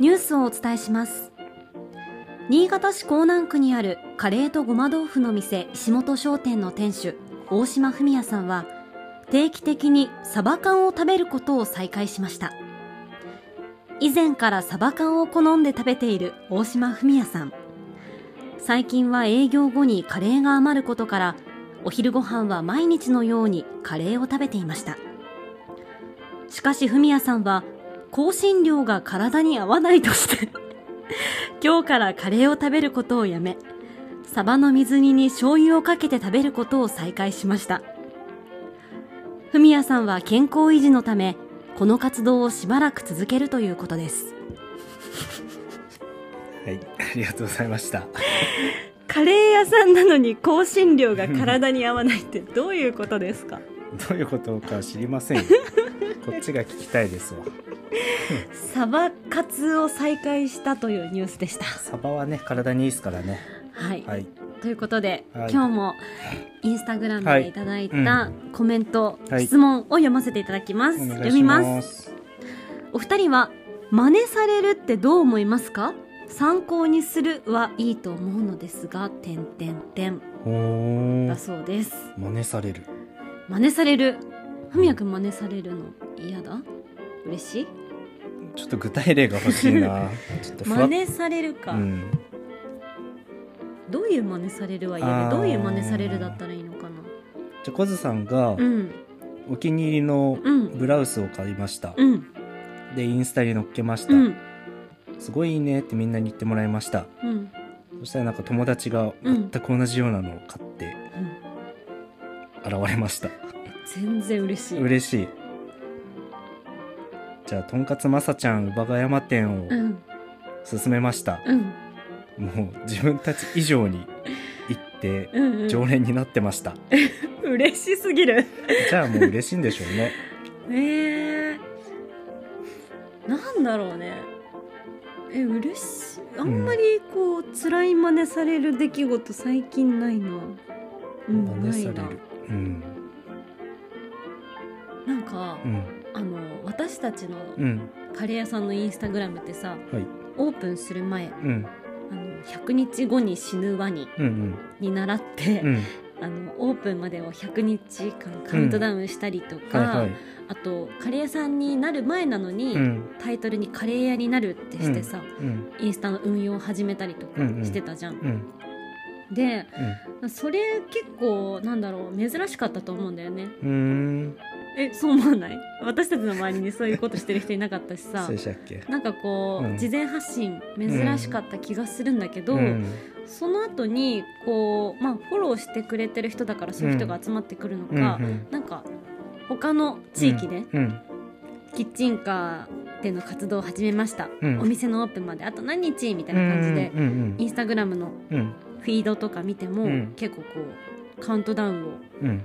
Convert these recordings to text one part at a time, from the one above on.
ニュースをお伝えします。新潟市江南区にあるカレーとごま豆腐の店石本商店の店主大島文也さんは定期的にサバ缶を食べることを再開しました。以前からサバ缶を好んで食べている大島文也さん。最近は営業後にカレーが余ることからお昼ご飯は毎日のようにカレーを食べていました。しかし文也さんは香辛料が体に合わないとして 今日からカレーを食べることをやめサバの水煮に醤油をかけて食べることを再開しました。文也さんは健康維持のためこの活動をしばらく続けるということです。はいありがとうございました。カレー屋さんなのに香辛料が体に合わないってどういうことですか？どういうことか知りません。よこっちが聞きたいですわ。サバ活を再開したというニュースでした。サバはね体にいいですからね。はい、はい。ということで、はい。今日もインスタグラムはい。でいただいたコメント、はい。質問を読ませていただきます、読みまます。す。お二人は真似されるってどう思いますか？参考にするはいいと思うのですが点点点だそうです。真似される。真似される？ふみやくん真似されるの？嫌だ？嬉しい？ちょっと具体例が欲しいな。ちょっと真似されるか、うん。どういう真似されるは嫌でどういう真似されるだったらいいのかな？じゃあコズさんがうん。お気に入りのうん。ブラウスを買いました、うん。でインスタに載っけました、うん。すごいいいねってみんなに言ってもらいました。うん。そしたらなんか友達がうん。全く同じようなのを買って現れました、全然嬉しい。嬉しいじゃあとんかつまさちゃん乳母ヶ山店をうん。勧めました、うん。もう自分たち以上に行ってうんうん。常連になってました、嬉しすぎる。じゃあもう嬉しいんでしょうね。え。ー、なんだろうね。え嬉しい。あんまりこう、辛い真似される出来事最近ないなうん真似される。うん。なんか、うんあの私たちのうん。カレー屋さんのインスタグラムってさはい。オープンする前うん。あの100日後に死ぬワニうんに習って、うん。うんあのオープンまでを100日間カウントダウンしたりとか、はいはい。あとカレー屋さんになる前なのに、うん。タイトルにカレー屋になるってしてさ、うん。インスタの運用を始めたりとかうんうん。してたじゃん。うん。でそれ結構なんだろう珍しかったと思うんだよね。うんうんえそう思わない？私たちの周りにそういうことしてる人いなかったしさ。そうでしたっけ？なんかこう、うん。事前発信珍しかった気がするんだけど、うん。その後にこうまあフォローしてくれてる人だからそういう人が集まってくるのうんか、うん。なんか他の地域でうん。キッチンカーでの活動を始めました、うん。お店のオープンまで。あと何日みたいな感じで、うんうん。インスタグラムのうん。フィードとか見ても、うん。結構こうカウントダウンをうん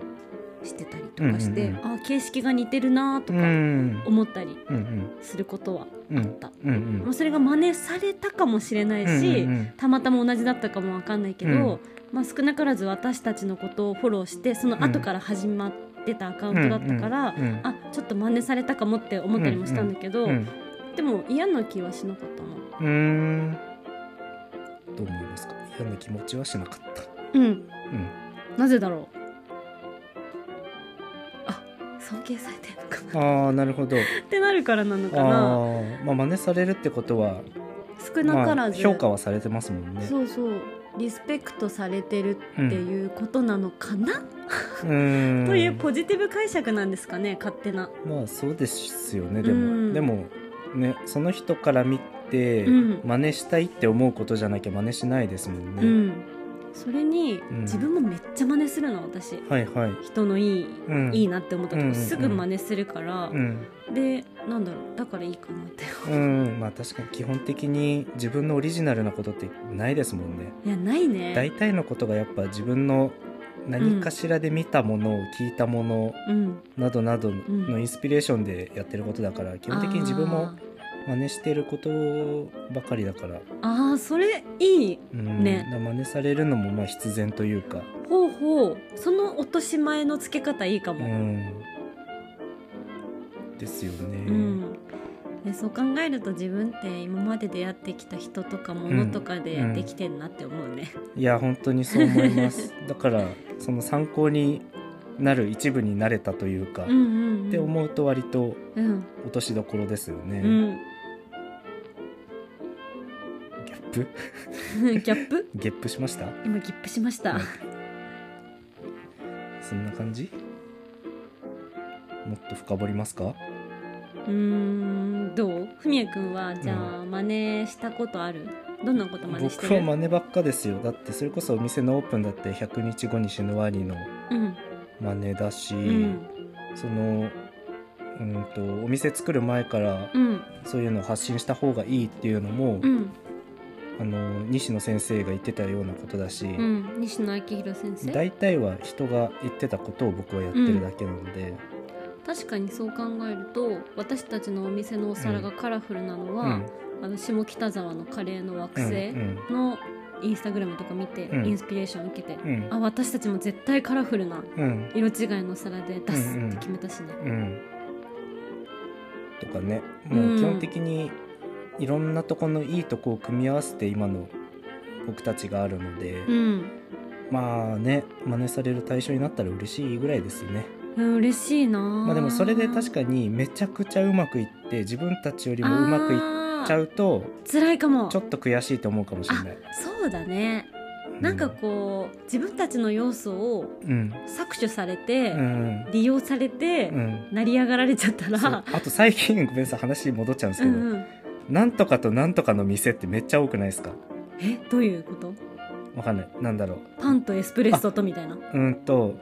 してたりとかして、うんうんあ形式が似てるなとうかん。思ったりうんうん。することはうんあった、うん。まあ、それが真似されたかもしれないし、うんうんたまたま同じだったかもわかんないけど、うん。まあ、少なからず私たちのことをフォローしてその後から始まってたアカウントだったから、うん。うんあちょっと真似されたかもって思ったりもしたんだけど、うんでも嫌な気はしなかったな。どう思いますか？嫌な気持ちはしなかった。うん。うん。なぜだろう？あ尊敬されてるのかな。ああなるほど。ってなるからなのあかな。あまあ真似されるってことは少なからず、まあ、評価はされてますもんね。そうそう。リスペクトされてるっていうことなのかな、うーん。というポジティブ解釈なんですかね勝手な。まあそうですよね。でも、うんでもねその人から見て、うん。真似したいって思うことじゃなきゃ真似しないですもんね、うんそれに、ん。自分もめっちゃ真似するの私。はいはい。人のいい、うん。いいなって思ったとすぐ真似するから、うん。でなんだろうだからいいかなって。うんまあ確かに基本的に自分のオリジナルなことってないですもんね。いやないね。大体のことがやっぱ自分の何かしらで見たものを聞いたものうん。などなどん。のインスピレーションでやってることだから基本的に自分も真似してることばかりだから、あーあーそれいいうん。ねだから真似されるのもまあ必然というか、ほうほう。その落とし前の付け方いいかうも、ん、ですよね、うん。でそう考えると自分って今まで出会ってきた人とか物とかでできてんなって思うね、いや本当にそう思います。だからその参考になる一部になれたというか、うん、うんうん。って思うと割とうん。落としどころですよね、うんプ？ギャップ？ゲップしました？今ギップしました、はい。そんな感じ？もっと深掘りますか？うーんどう？ふみやくんはじゃあ真似したことある？どんなこと真似して僕るは真似ばっかですよ。だってそれこそお店のオープンだって100日後に死ぬワニのうん。真似だし、うん。そのうんとお店作る前からうん。そういうのを発信した方がいいっていうのも、うんあの西野先生が言ってたようなことだし、うん西野昭弘先生？大体は人が言ってたことを僕はやってるだけなので、確かにそう考えると私たちのお店のお皿がカラフルなのは、うん。あの下北沢のカレーの惑うん星のインスタグラムとか見て、うん。インスピレーション受けて、うん。あ私たちも絶対カラフルなうん。色違いの皿で出すって決めたしね、うんとかねもう基本的にいろんなとこのいいとこを組み合わせて今の僕たちがあるので、うん。まあね真似される対象になったら嬉しいぐらいですよね。うん、嬉しいな。まあでもそれで確かにめちゃくちゃうまくいって自分たちよりもうまくいっちゃううと辛いかも。ちょっと悔しいと思うかもしれあない。そうだね。なんかこう自分たちの要素をうん。搾取されて、うん。利用されて、うん。成り上がられちゃったら。あと最近ごめんなさい話戻っちゃうんですけど、うんうんなんとかとなんとかの店ってめっちゃ多くないですか？えどういうこと？わかんない。なんだろう。パンとエスプレッソとみたいな？うんと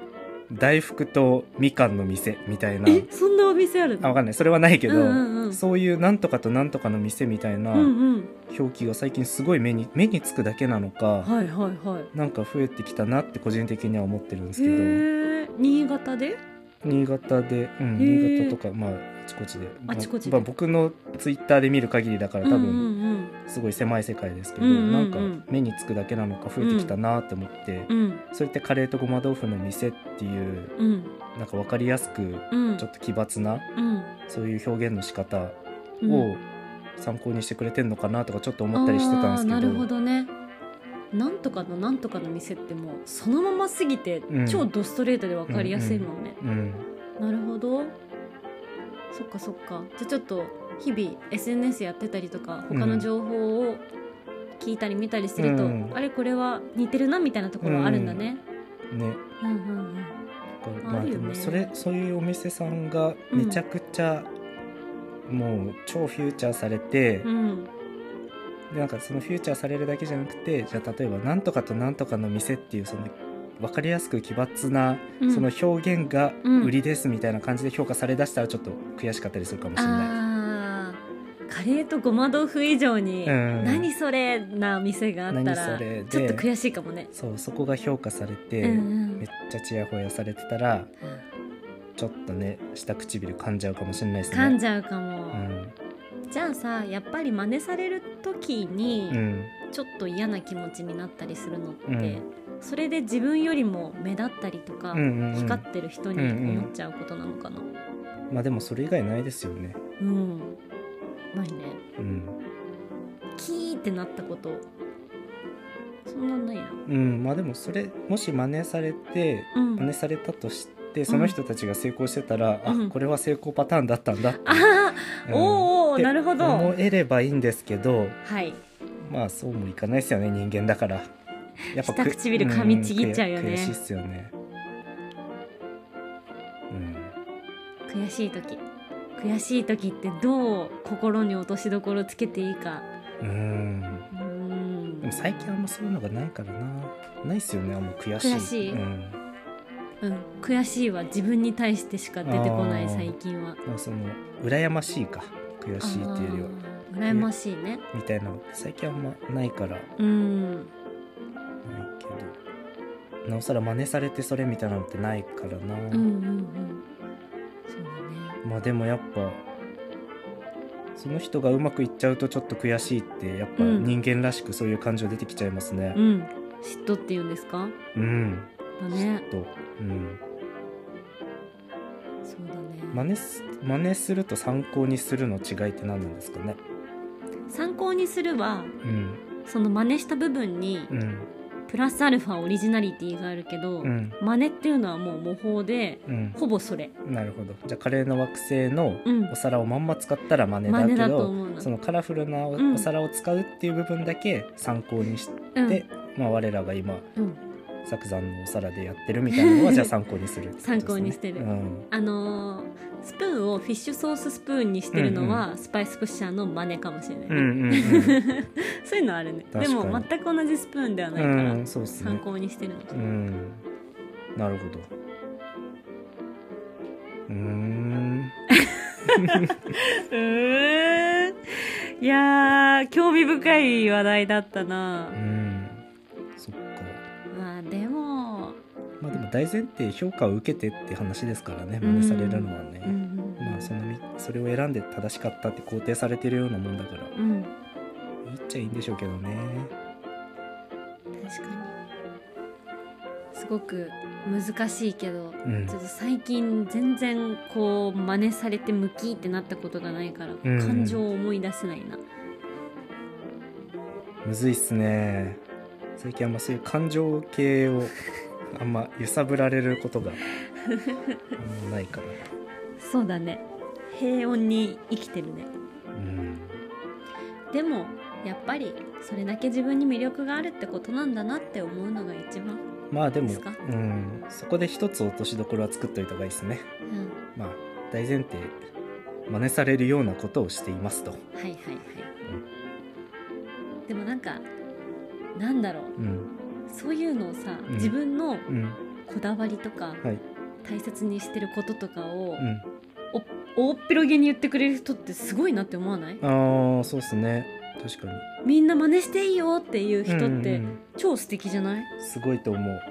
大福とみかんの店みたいな。えそんなお店あるの？あわかんない。それはないけど、うんうんうん。そういうなんとかとなんとかの店みたいな表記が最近すごい目に目につくだけなのか、はいはいはい。なんか増えてきたなって個人的には思ってるんですけど新潟で新潟で、うん、新潟とかまああちこちで。あちこちで。まあ、僕のツイッターで見る限りだから多分、すごい狭い世界ですけど、うんうんうん。なんか目につくだけなのか増えてきたなって思って、そうやってカレーとごま豆腐の店っていううん。なんか分かりやすくうん。ちょっと奇抜なうん。そういう表現の仕方うん。を参考にしてくれてんのかなとかちょっと思ったりしてたんですけど。なるほどね。なんとかのなんとかの店ってもうそのまますぎて、うん。超ドストレートで分かりやすいもんね、うん。なるほどそっかそっか。じゃあちょっと日々 SNS やってたりとか他の情報を聞いたり見たりすると、うん。あれこれは似てるなみたいなところはあるんだね、ね。うん、うんうん。まあでもそれそういうお店さんがめちゃくちゃ、もう超フューチャーされて、うん。でなんかそのフューチャーされるだけじゃなくてじゃあ例えばなんとかとなんとかの店っていうその分かりやすく奇抜なうん。その表現がうん。売りですみたいな感じで評価されだしたらちょっと悔しかったりするかもしれない。カレーとごま豆腐以上に、うん。何それな店があった何らそれで。ちょっと悔しいかもね、そうそこが評価されて、めっちゃちやほやされてたらちょっとね下唇噛んじゃうかもしれないですね。噛んじゃうかも、うん。じゃあさやっぱり真似される時に、うん。ちょっと嫌な気持ちになったりするのって、うんそれで自分よりも目立ったりとか、光ってる人に思っちゃうことなのかな。まあでもそれ以外ないですよね。うん、ないね。うん、キーってなったこと。そんなんないやうん、まあでもそれもし真似されてうん。真似されたとしてその人たちが成功してたら、うん。あこれは成功パターンだったんだって、ああ、うん。おーおなるほど。思えればいいんですけどはい。まあそうもいかないですよね人間だから やっぱく下唇噛みちぎっちゃうよね。ん悔悔しいっすよね。うん。悔しい時。悔しい時ってどう心に落としどころつけていいか。うん。でも最近あんまそういうのがないからな。ないっすよねあんま悔しい。悔しい。うん、うん。悔しいは自分に対してしか出てこない最近は。まあその羨ましいか。悔しいっていうよりは。羨ましいね。みたいなの最近あんまないから。うんけどなおさら真似されてそれみたいなのってないからな、うんうんうんそうだね。まあでもやっぱその人がうまくいっちゃうとちょっと悔しいってやっぱうん。人間らしくそういう感情出てきちゃいますね。うん。嫉妬っていうんですか？うん、だね。とうん。そうだね。真似す真似すると参考にするの違いって何なんですかね？参考にするはうん。その真似した部分にうんプラスアルファオリジナリティがあるけど、うん。真似っていうのはもう模倣でうん。ほぼそれ。なるほど。じゃあカレーの惑星のうん。お皿をまんま使ったら真似だけど、思うの。そのカラフルなお,、うん皿を使うっていう部分だけ参考にして、うん。まあ、我らが今うん作山のお皿でやってるみたいなのはじゃあ参考にするね、参考にしてる。うん、あのースプーンをフィッシュソーススプーンにしてるのは、スパイスプッシャーの真似かもしれない、うんうんうん。そういうのあるね。でも全く同じスプーンではないから、うんね。参考にしてるのかな、うん。なるほど。うーん。うーん。いやー興味深い話題だったな。うんまあでも。まあでも大前提評価を受けてって話ですからね真似されるのはね、うんうん。まあそのみそれを選んで正しかったって肯定されてるようなもんだから。うん。いいっちゃいいんでしょうけどね。確かに。すごく難しいけどうん。ちょっと最近全然こう真似されてムキってなったことがないから、うん。感情を思い出せないな。むずいっすね最近あんまそういう感情系をあんま揺さぶられることがあんまないからそうだね。平穏に生きてるね。うん。でもやっぱりそれだけ自分に魅力があるってことなんだなって思うのが一番、まあでもうん。そこで一つ落としどころは作っといた方がいいですね。うん、まあ大前提真似されるようなことをしていますと。はいはいはい、でもなんかなんだろう。うん。そういうのをさ、うん。自分のうん。こだわりとか、はい。大切にしてることとかを、うん。大っぴろげに言ってくれる人ってすごいなって思わない？ああそうっすね。確かに。みんな真似していいよっていう人ってうんうん超素敵じゃない？すごいと思う。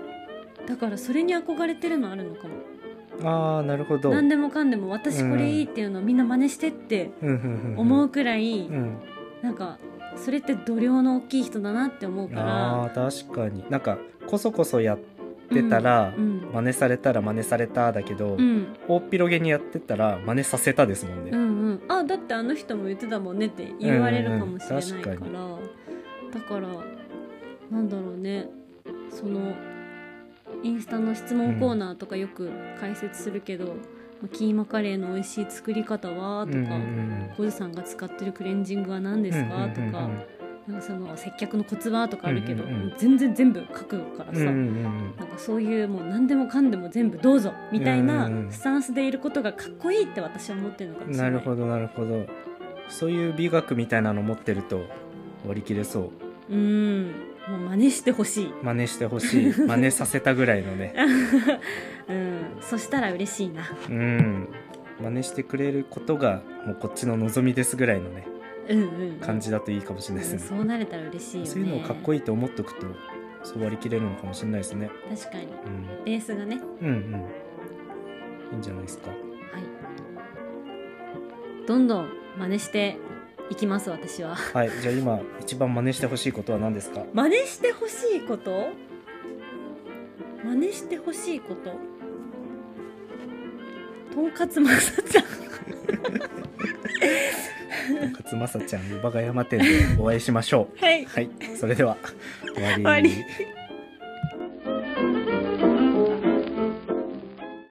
だからそれに憧れてるのあるのかも。ああなるほど。何でもかんでも私これいいっていうのをみんな真似してってうんうんうん。思うくらい、うん。なんかそれって度量の大きい人だなって思うから。あー確かに。なんかこそこそやってたら、うんうん。真似されたら真似されただけど、うん。大っぴろげにやってたら真似させたですもんね、うんうん、あだってあの人も言ってたもんねって言われるかもしれないから、うんうん。だからなんだろうね。そのインスタの質問コーナーとかよく解説するけど、まあキーマカレーの美味しい作り方はとか、うんうんうん。コズさんが使ってるクレンジングは何ですか、とかなんかその接客のコツは？とかあるけど、うんうんうん。全然全部書くからさ、うんうんうん。なんかそういうもう何でもかんでも全部どうぞみたいなスタンスでいることがかっこいいって私は思ってるのかもしれな。ないるほどなるほど。そういう美学みたいなの持ってると割り切れそう。うん、もう真似してほしい。真似してほしい。真似させたぐらいのね。うん、そしたら嬉しいな。うん。真似してくれることがもうこっちの望みですぐらいのねうんうん、感じだといいかもしれないですね、そうなれたら嬉しいよね。そういうのをかっこいいと思っとくとそう割り切れるのかもしれないですね。確かに。うん。ベースがね。うんうん。いいんじゃないですか。はい。どんどん真似していきます私は。はいじゃあ今一番真似してほしいことは何ですか？真似してほしいこと？真似してほしいこと？とんかつまさちゃん。勝正ちゃん湯葉ヶ山店でお会いしましょうはい。はいそれでは終わり終わり